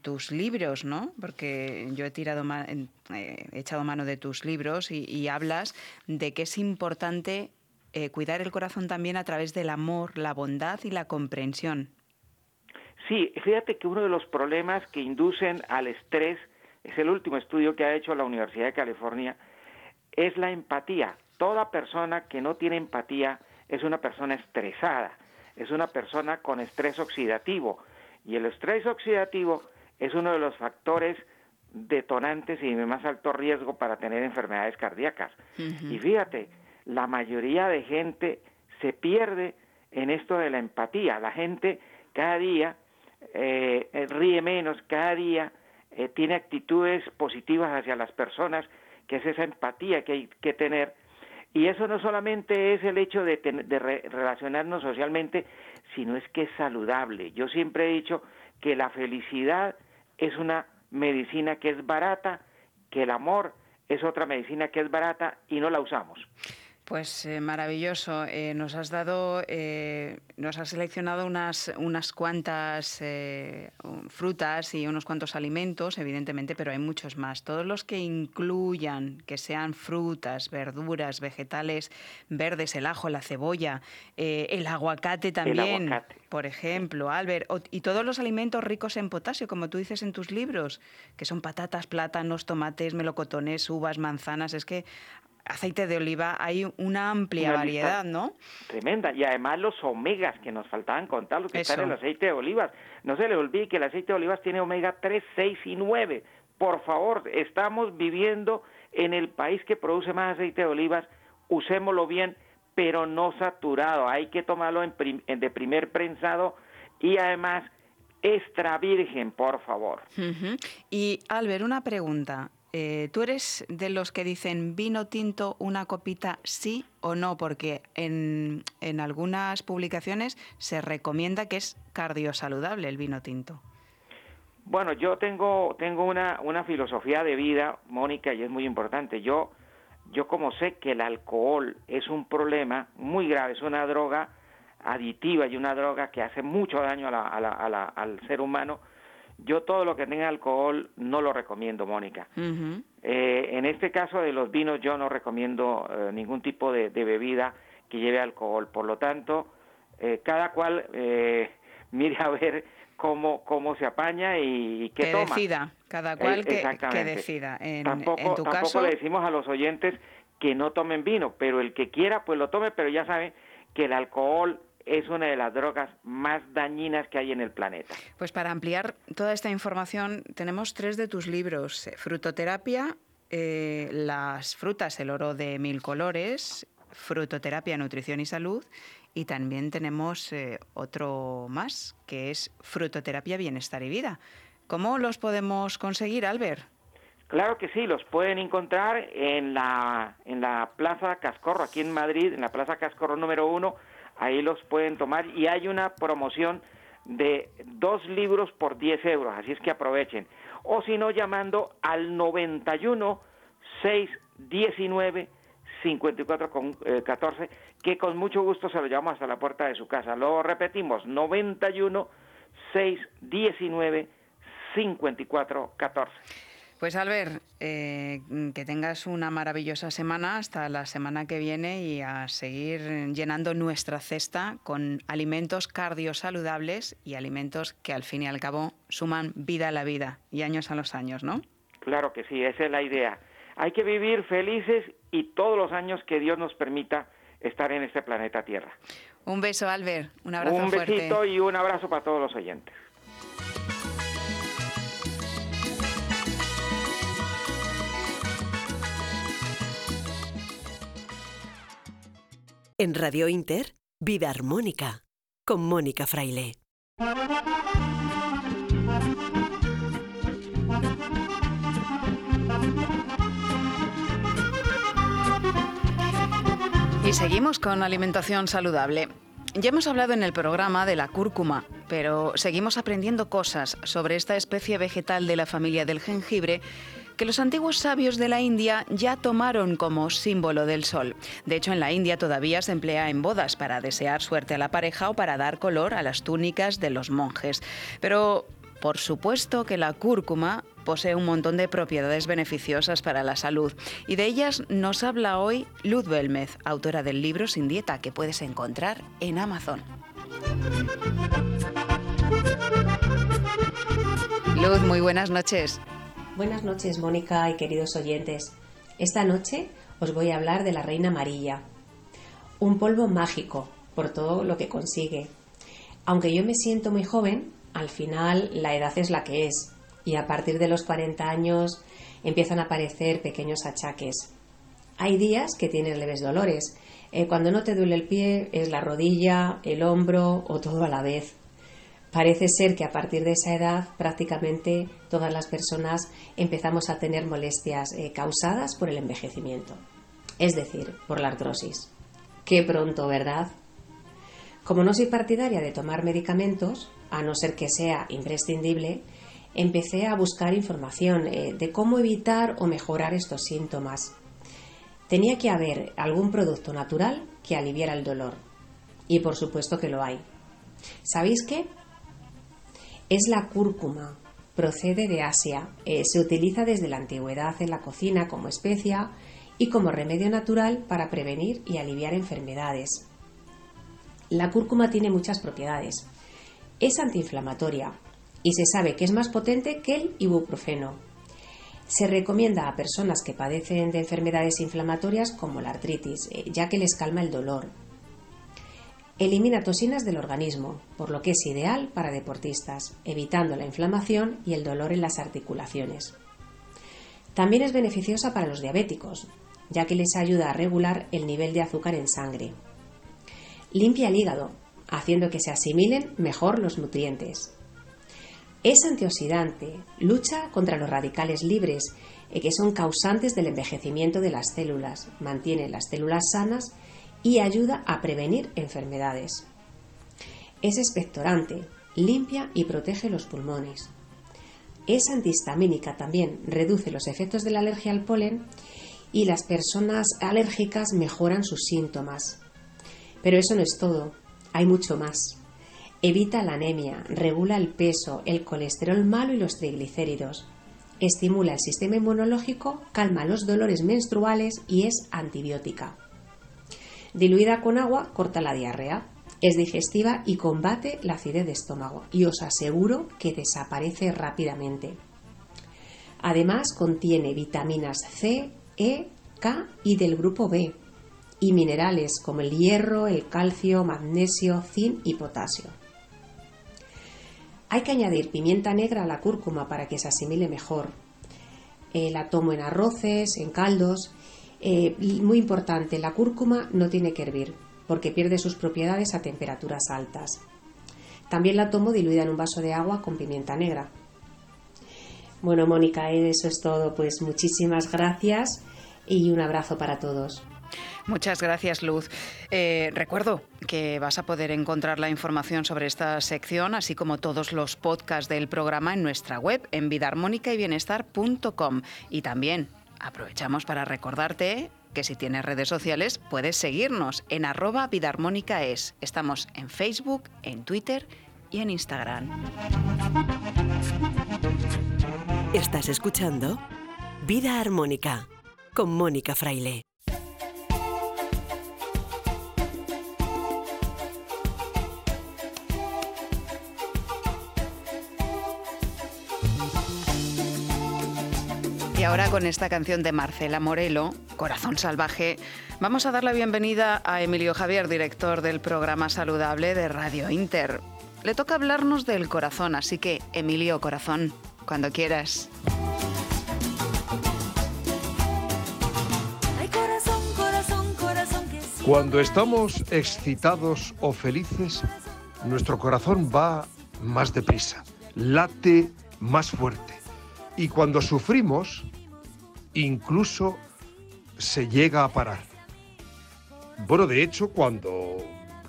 tus libros, ¿no? Porque yo he tirado eh, he echado mano de tus libros y, hablas de que es importante eh, cuidar el corazón también a través del amor, la bondad y la comprensión. Sí, fíjate que uno de los problemas que inducen al estrés es el último estudio que ha hecho la Universidad de California, es la empatía. Toda persona que no tiene empatía es una persona estresada, es una persona con estrés oxidativo. Y el estrés oxidativo es uno de los factores detonantes y de más alto riesgo para tener enfermedades cardíacas. Y fíjate, la mayoría de gente se pierde en esto de la empatía. La gente cada día eh, ríe menos, cada día eh, tiene actitudes positivas hacia las personas, que es esa empatía que hay que tener. Y eso no solamente es el hecho de, relacionarnos socialmente, sino es que es saludable. Yo siempre he dicho que la felicidad es una medicina que es barata, que el amor es otra medicina que es barata y no la usamos. Pues eh, maravilloso. Eh, nos has dado, eh, nos has seleccionado unas, unas cuantas frutas y unos cuantos alimentos, evidentemente, pero hay muchos más. Todos los que incluyan, que sean frutas, verduras, vegetales verdes, el ajo, la cebolla, el aguacate también, por ejemplo, Albert, y todos los alimentos ricos en potasio, como tú dices en tus libros, que son patatas, plátanos, tomates, melocotones, uvas, manzanas. Es que aceite de oliva hay una amplia variedad, ¿no? Tremenda. Y además los omegas que nos faltaban contar, los que están en el aceite de olivas. No se le olvide que el aceite de olivas tiene omega 3, 6 y 9. Por favor, estamos viviendo en el país que produce más aceite de olivas, usémoslo bien, pero no saturado. Hay que tomarlo en, de primer prensado y además extra virgen, por favor. Y Albert, una pregunta. Eh, ¿Tú eres de los que dicen vino tinto, una copita sí o no? Porque en, en algunas publicaciones se recomienda que es cardiosaludable el vino tinto. Bueno, yo tengo, tengo una, una filosofía de vida, Mónica, y es muy importante. Yo, yo como sé que el alcohol es un problema muy grave, es una droga aditiva y una droga que hace mucho daño al ser humano, yo todo lo que tenga alcohol no lo recomiendo, Mónica. Eh, en este caso de los vinos yo no recomiendo eh, ningún tipo de, bebida que lleve alcohol. Por lo tanto, eh, cada cual mire a ver cómo, cómo se apaña y, qué que decida, cada cual que, decida. En, tampoco, tu tampoco le decimos a los oyentes que no tomen vino, pero el que quiera pues lo tome, pero ya sabe que el alcohol es una de las drogas más dañinas que hay en el planeta. Pues para ampliar toda esta información tenemos tres de tus libros, eh, Frutoterapia, eh, Las frutas, el oro de mil colores, Frutoterapia, Nutrición y Salud, y también tenemos eh, otro más, que es Frutoterapia, Bienestar y Vida. ¿Cómo los podemos conseguir, Albert? Claro que sí, los pueden encontrar en la, en la Plaza Cascorro, aquí en Madrid, en la Plaza Cascorro número uno, ahí los pueden tomar y hay una promoción de dos libros por 10 euros, así es que aprovechen. O si no, llamando al 91 619 54 con, 14, que con mucho gusto se lo llevamos hasta la puerta de su casa. Lo repetimos, 91 619 54 14. Pues Albert, eh, que tengas una maravillosa semana hasta la semana que viene y a seguir llenando nuestra cesta con alimentos cardiosaludables y alimentos que al fin y al cabo suman vida a la vida y años a los años, ¿no? Claro que sí, esa es la idea. Hay que vivir felices y todos los años que Dios nos permita estar en este planeta Tierra. Un beso, Albert. Un abrazo Un fuerte. besito y un abrazo para todos los oyentes. En Radio Inter, Vida Armónica, con Mónica Fraile. Y seguimos con alimentación saludable. Ya hemos hablado en el programa de la cúrcuma, pero seguimos aprendiendo cosas sobre esta especie vegetal de la familia del jengibre que los antiguos sabios de la India ya tomaron como símbolo del sol. De hecho, en la India todavía se emplea en bodas para desear suerte a la pareja o para dar color a las túnicas de los monjes. Pero por supuesto que la cúrcuma posee un montón de propiedades beneficiosas para la salud y de ellas nos habla hoy Luz Belmez, autora del libro Sin Dieta que puedes encontrar en Amazon. Luz, muy buenas noches. Buenas noches, Mónica y queridos oyentes. Esta noche os voy a hablar de la reina amarilla. Un polvo mágico por todo lo que consigue. Aunque yo me siento muy joven, al final la edad es la que es y a partir de los 40 años empiezan a aparecer pequeños achaques. Hay días que tienes leves dolores. Eh, cuando no te duele el pie es la rodilla, el hombro o todo a la vez. Parece ser que a partir de esa edad prácticamente todas las personas empezamos a tener molestias eh, causadas por el envejecimiento, es decir, por la artrosis. Qué pronto, ¿verdad? Como no soy partidaria de tomar medicamentos, a no ser que sea imprescindible, empecé a buscar información eh, de cómo evitar o mejorar estos síntomas. Tenía que haber algún producto natural que aliviara el dolor. Y por supuesto que lo hay. ¿Sabéis qué? Es la cúrcuma. Procede de Asia. Eh, se utiliza desde la antigüedad en la cocina como especia y como remedio natural para prevenir y aliviar enfermedades. La cúrcuma tiene muchas propiedades. Es antiinflamatoria y se sabe que es más potente que el ibuprofeno. Se recomienda a personas que padecen de enfermedades inflamatorias como la artritis, eh, ya que les calma el dolor. Elimina toxinas del organismo, por lo que es ideal para deportistas, evitando la inflamación y el dolor en las articulaciones. También es beneficiosa para los diabéticos, ya que les ayuda a regular el nivel de azúcar en sangre. Limpia el hígado, haciendo que se asimilen mejor los nutrientes. Es antioxidante, lucha contra los radicales libres, eh, que son causantes del envejecimiento de las células, mantiene las células sanas y ayuda a prevenir enfermedades. Es expectorante, limpia y protege los pulmones. Es antihistamínica también, reduce los efectos de la alergia al polen y las personas alérgicas mejoran sus síntomas. Pero eso no es todo, hay mucho más. Evita la anemia, regula el peso, el colesterol malo y los triglicéridos. Estimula el sistema inmunológico, calma los dolores menstruales y es antibiótica. Diluida con agua, corta la diarrea. Es digestiva y combate la acidez de estómago y os aseguro que desaparece rápidamente. Además contiene vitaminas C, E, K y del grupo B y minerales como el hierro, el calcio, magnesio, zinc y potasio. Hay que añadir pimienta negra a la cúrcuma para que se asimile mejor. Eh, la tomo en arroces, en caldos. Eh, muy importante, la cúrcuma no tiene que hervir porque pierde sus propiedades a temperaturas altas. También la tomo diluida en un vaso de agua con pimienta negra. Bueno, Mónica, eso es todo. Pues muchísimas gracias y un abrazo para todos. Muchas gracias, Luz. Eh, recuerdo que vas a poder encontrar la información sobre esta sección, así como todos los podcasts del programa en nuestra web, en vidaarmónicayBienestar.com. Y también aprovechamos para recordarte que si tienes redes sociales puedes seguirnos en arroba vidaarmónicaes. Estamos en Facebook, en Twitter y en Instagram. Estás escuchando Vida Armónica con Mónica Fraile. Y ahora con esta canción de Marcela Morelo Corazón Salvaje, vamos a dar la bienvenida a Emilio Javier, director del programa Saludable de Radio Inter. Le toca hablarnos del corazón, así que Emilio Corazón, cuando quieras. Cuando estamos excitados o felices, nuestro corazón va más deprisa, late más fuerte. Y cuando sufrimos, incluso se llega a parar. Bueno, de hecho, cuando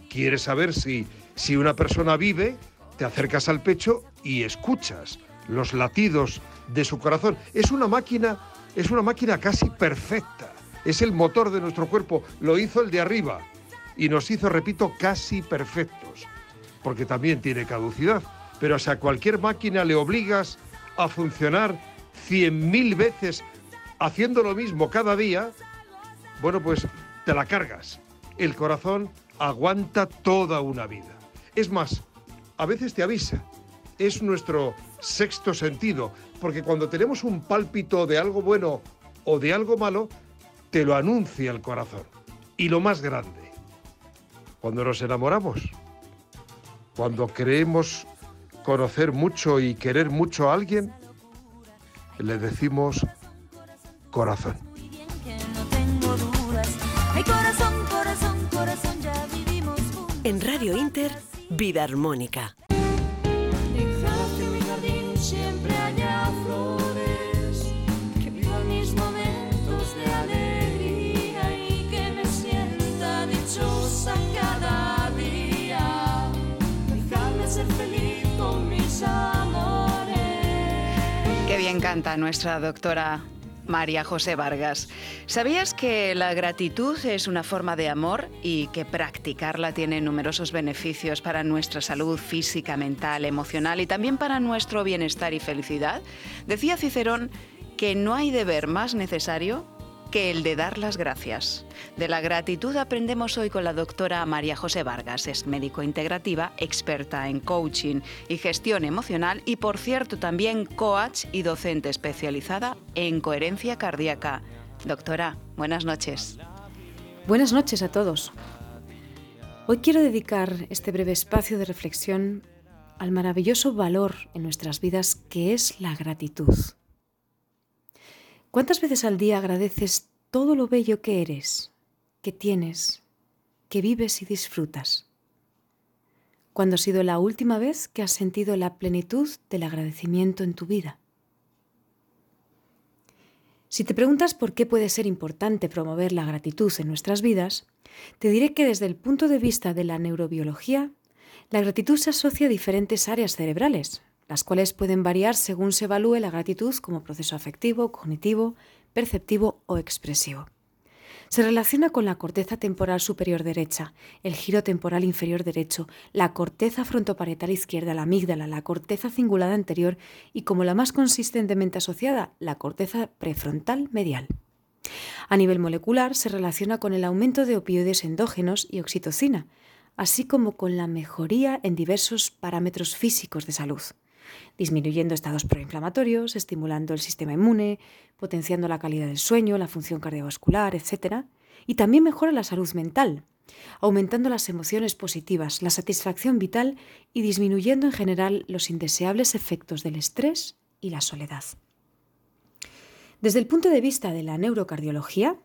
quieres saber si, si una persona vive, te acercas al pecho y escuchas los latidos de su corazón. Es una máquina, es una máquina casi perfecta. Es el motor de nuestro cuerpo. Lo hizo el de arriba y nos hizo, repito, casi perfectos, porque también tiene caducidad. Pero si a cualquier máquina le obligas a funcionar cien mil veces haciendo lo mismo cada día, bueno, pues te la cargas. El corazón aguanta toda una vida. Es más, a veces te avisa. Es nuestro sexto sentido, porque cuando tenemos un pálpito de algo bueno o de algo malo, te lo anuncia el corazón. Y lo más grande, cuando nos enamoramos, cuando creemos conocer mucho y querer mucho a alguien, le decimos corazón. En Radio Inter, Vida Armónica. Bien canta nuestra doctora María José Vargas. ¿Sabías que la gratitud es una forma de amor y que practicarla tiene numerosos beneficios para nuestra salud física, mental, emocional y también para nuestro bienestar y felicidad? Decía Cicerón que no hay deber más necesario que el de dar las gracias. De la gratitud aprendemos hoy con la doctora María José Vargas. Es médico integrativa, experta en coaching y gestión emocional y, por cierto, también coach y docente especializada en coherencia cardíaca. Doctora, buenas noches. Buenas noches a todos. Hoy quiero dedicar este breve espacio de reflexión al maravilloso valor en nuestras vidas que es la gratitud. ¿Cuántas veces al día agradeces todo lo bello que eres, que tienes, que vives y disfrutas? ¿Cuándo ha sido la última vez que has sentido la plenitud del agradecimiento en tu vida? Si te preguntas por qué puede ser importante promover la gratitud en nuestras vidas, te diré que desde el punto de vista de la neurobiología, la gratitud se asocia a diferentes áreas cerebrales, las cuales pueden variar según se evalúe la gratitud como proceso afectivo, cognitivo, perceptivo o expresivo. Se relaciona con la corteza temporal superior derecha, el giro temporal inferior derecho, la corteza frontoparietal izquierda, la amígdala, la corteza cingulada anterior y como la más consistentemente asociada, la corteza prefrontal medial. A nivel molecular se relaciona con el aumento de opioides endógenos y oxitocina, así como con la mejoría en diversos parámetros físicos de salud disminuyendo estados proinflamatorios, estimulando el sistema inmune, potenciando la calidad del sueño, la función cardiovascular, etc. Y también mejora la salud mental, aumentando las emociones positivas, la satisfacción vital y disminuyendo en general los indeseables efectos del estrés y la soledad. Desde el punto de vista de la neurocardiología,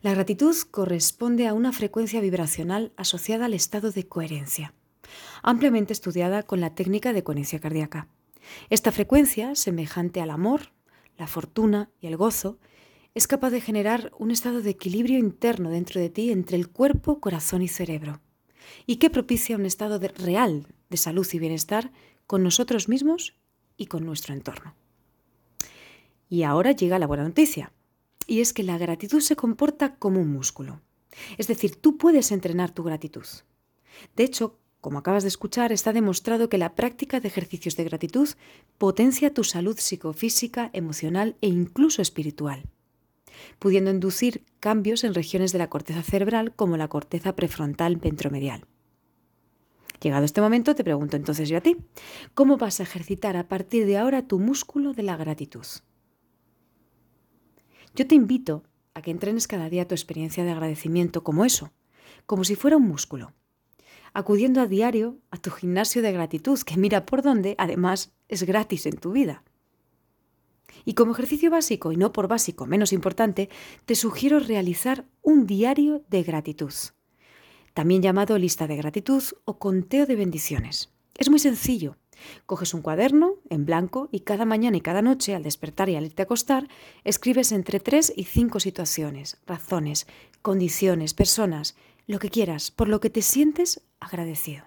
la gratitud corresponde a una frecuencia vibracional asociada al estado de coherencia, ampliamente estudiada con la técnica de coherencia cardíaca. Esta frecuencia, semejante al amor, la fortuna y el gozo, es capaz de generar un estado de equilibrio interno dentro de ti entre el cuerpo, corazón y cerebro, y que propicia un estado real de salud y bienestar con nosotros mismos y con nuestro entorno. Y ahora llega la buena noticia, y es que la gratitud se comporta como un músculo. Es decir, tú puedes entrenar tu gratitud. De hecho, como acabas de escuchar, está demostrado que la práctica de ejercicios de gratitud potencia tu salud psicofísica, emocional e incluso espiritual, pudiendo inducir cambios en regiones de la corteza cerebral como la corteza prefrontal ventromedial. Llegado este momento, te pregunto entonces yo a ti, ¿cómo vas a ejercitar a partir de ahora tu músculo de la gratitud? Yo te invito a que entrenes cada día tu experiencia de agradecimiento como eso, como si fuera un músculo, acudiendo a diario a tu gimnasio de gratitud, que mira por dónde, además, es gratis en tu vida. Y como ejercicio básico, y no por básico menos importante, te sugiero realizar un diario de gratitud, también llamado lista de gratitud o conteo de bendiciones. Es muy sencillo. Coges un cuaderno en blanco y cada mañana y cada noche, al despertar y al irte a acostar, escribes entre tres y cinco situaciones, razones, condiciones, personas, lo que quieras, por lo que te sientes agradecido.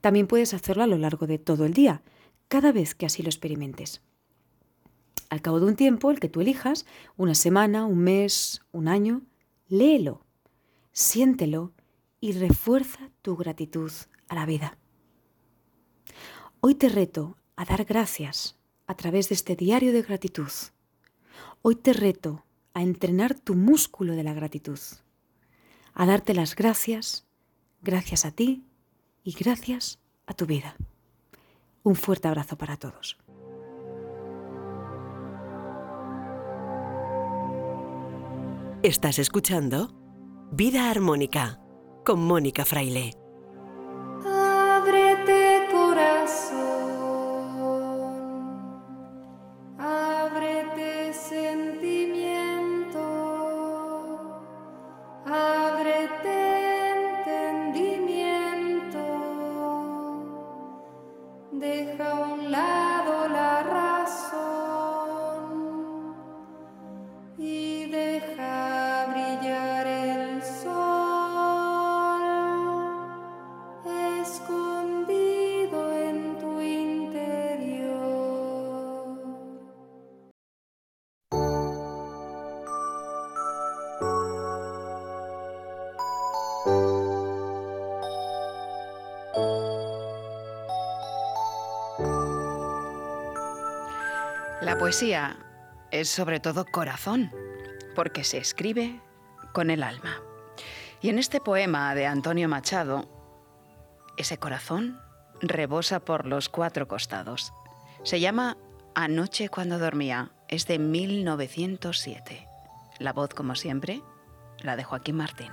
También puedes hacerlo a lo largo de todo el día, cada vez que así lo experimentes. Al cabo de un tiempo, el que tú elijas, una semana, un mes, un año, léelo, siéntelo y refuerza tu gratitud a la vida. Hoy te reto a dar gracias a través de este diario de gratitud. Hoy te reto a entrenar tu músculo de la gratitud, a darte las gracias, gracias a ti y gracias a tu vida. Un fuerte abrazo para todos. Estás escuchando Vida Armónica con Mónica Fraile. Poesía es sobre todo corazón, porque se escribe con el alma. Y en este poema de Antonio Machado, ese corazón rebosa por los cuatro costados. Se llama Anoche cuando dormía, es de 1907. La voz, como siempre, la de Joaquín Martín.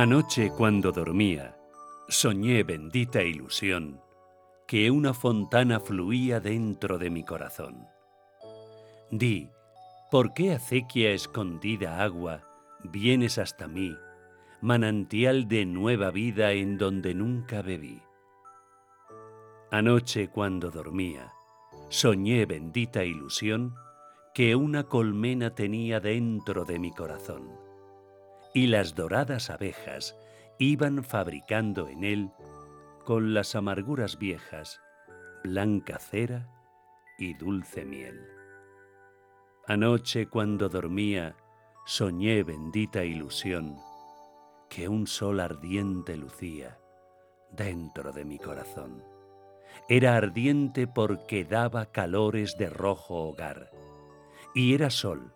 Anoche cuando dormía, soñé bendita ilusión que una fontana fluía dentro de mi corazón. Di, ¿por qué acequia escondida agua vienes hasta mí, manantial de nueva vida en donde nunca bebí? Anoche cuando dormía, soñé bendita ilusión que una colmena tenía dentro de mi corazón y las doradas abejas iban fabricando en él, con las amarguras viejas, blanca cera y dulce miel. Anoche cuando dormía, soñé bendita ilusión, que un sol ardiente lucía dentro de mi corazón. Era ardiente porque daba calores de rojo hogar, y era sol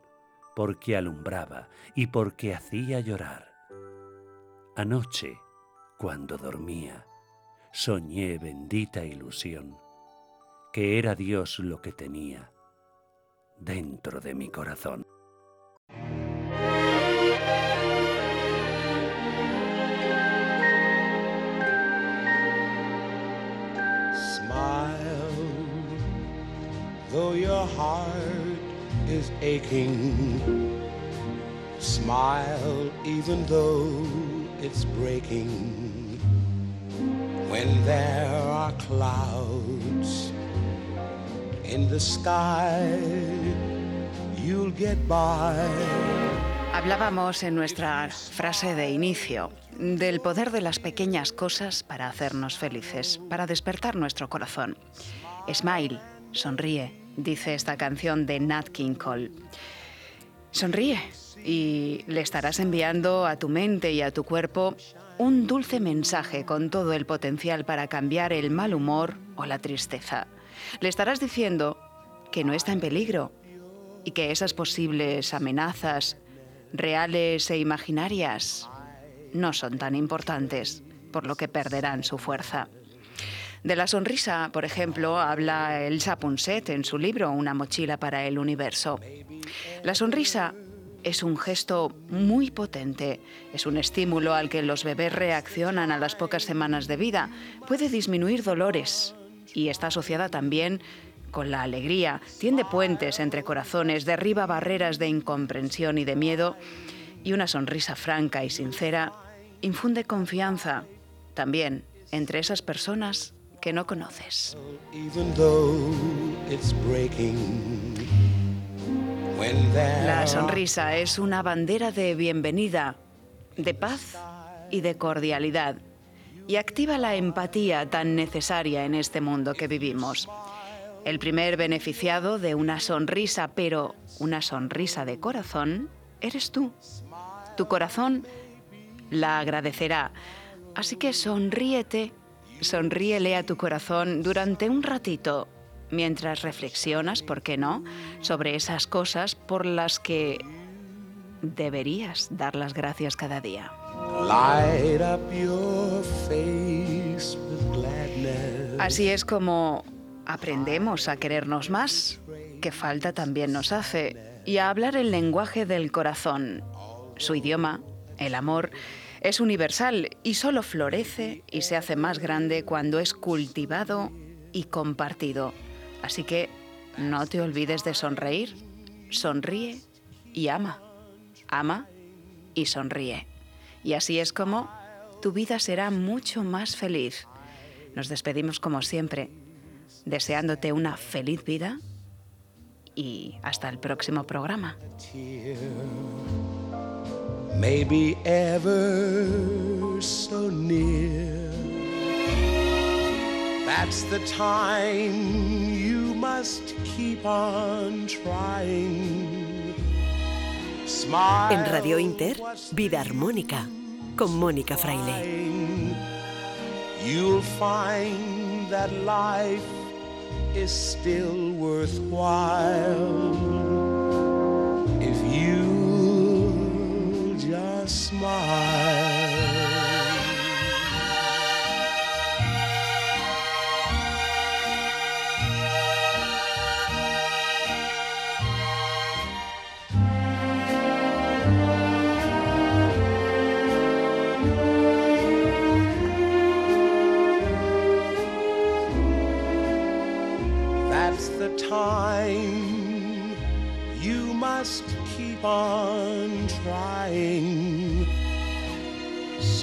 porque alumbraba y porque hacía llorar. Anoche, cuando dormía, soñé bendita ilusión, que era Dios lo que tenía dentro de mi corazón. Smile, though your heart is aching. Smile, even though it's breaking. When there are clouds in the sky, you'll get by. Hablábamos en nuestra frase de inicio del poder de las pequeñas cosas para hacernos felices, para despertar nuestro corazón. Smile, sonríe, dice esta canción de Nat King Cole. Sonríe y le estarás enviando a tu mente y a tu cuerpo un dulce mensaje con todo el potencial para cambiar el mal humor o la tristeza. Le estarás diciendo que no está en peligro y que esas posibles amenazas, reales e imaginarias, no son tan importantes, por lo que perderán su fuerza. De la sonrisa, por ejemplo, habla Elsa Ponset en su libro Una mochila para el universo. La sonrisa es un gesto muy potente, es un estímulo al que los bebés reaccionan a las pocas semanas de vida, puede disminuir dolores y está asociada también con la alegría, tiende puentes entre corazones, derriba barreras de incomprensión y de miedo y una sonrisa franca y sincera infunde confianza también entre esas personas que no conoces. La sonrisa es una bandera de bienvenida, de paz y de cordialidad y activa la empatía tan necesaria en este mundo que vivimos. El primer beneficiado de una sonrisa, pero una sonrisa de corazón, eres tú. Tu corazón la agradecerá. Así que sonríete, sonríele a tu corazón durante un ratito mientras reflexionas, ¿por qué no?, sobre esas cosas por las que deberías dar las gracias cada día. Así es como aprendemos a querernos más, que falta también nos hace, y a hablar el lenguaje del corazón. Su idioma, el amor, es universal y solo florece y se hace más grande cuando es cultivado y compartido. Así que no te olvides de sonreír, sonríe y ama. Ama y sonríe. Y así es como tu vida será mucho más feliz. Nos despedimos como siempre, deseándote una feliz vida y hasta el próximo programa. Maybe ever so near. That's the time you must keep on trying. Smile. En Radio Inter, Vida Armónica, con Mónica Fraile. You'll find that life is still worthwhile if you smile. That's the time you must keep on trying.